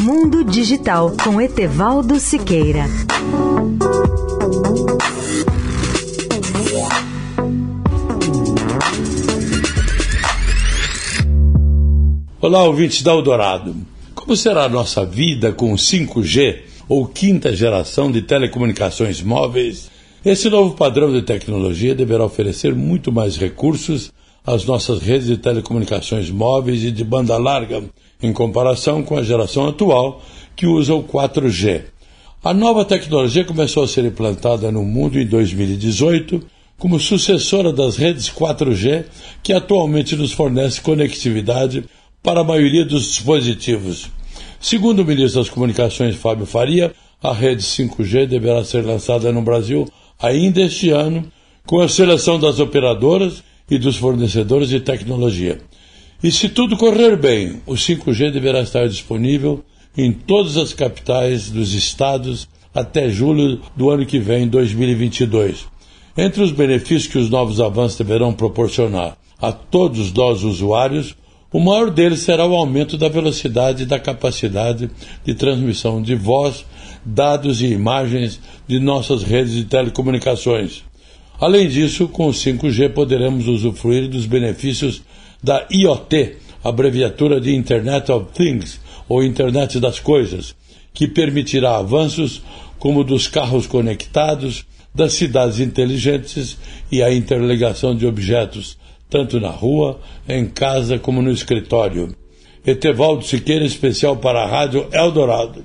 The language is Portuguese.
Mundo Digital com Etevaldo Siqueira. Olá, ouvintes da Eldorado. Como será a nossa vida com 5G ou quinta geração de telecomunicações móveis? Esse novo padrão de tecnologia deverá oferecer muito mais recursos às nossas redes de telecomunicações móveis e de banda larga, em comparação com a geração atual, que usa o 4G. A nova tecnologia começou a ser implantada no mundo em 2018 como sucessora das redes 4G, que atualmente nos fornece conectividade para a maioria dos dispositivos. Segundo o ministro das Comunicações, Fábio Faria, a rede 5G deverá ser lançada no Brasil ainda este ano, com a seleção das operadoras e dos fornecedores de tecnologia. E se tudo correr bem, o 5G deverá estar disponível em todas as capitais dos estados até julho do ano que vem, 2022. Entre os benefícios que os novos avanços deverão proporcionar a todos nós usuários, o maior deles será o aumento da velocidade e da capacidade de transmissão de voz, dados e imagens de nossas redes de telecomunicações. Além disso, com o 5G poderemos usufruir dos benefícios da IoT, abreviatura de Internet of Things, ou Internet das Coisas, que permitirá avanços como dos carros conectados, das cidades inteligentes e a interligação de objetos, tanto na rua, em casa como no escritório. Etevaldo Siqueira, especial para a Rádio Eldorado.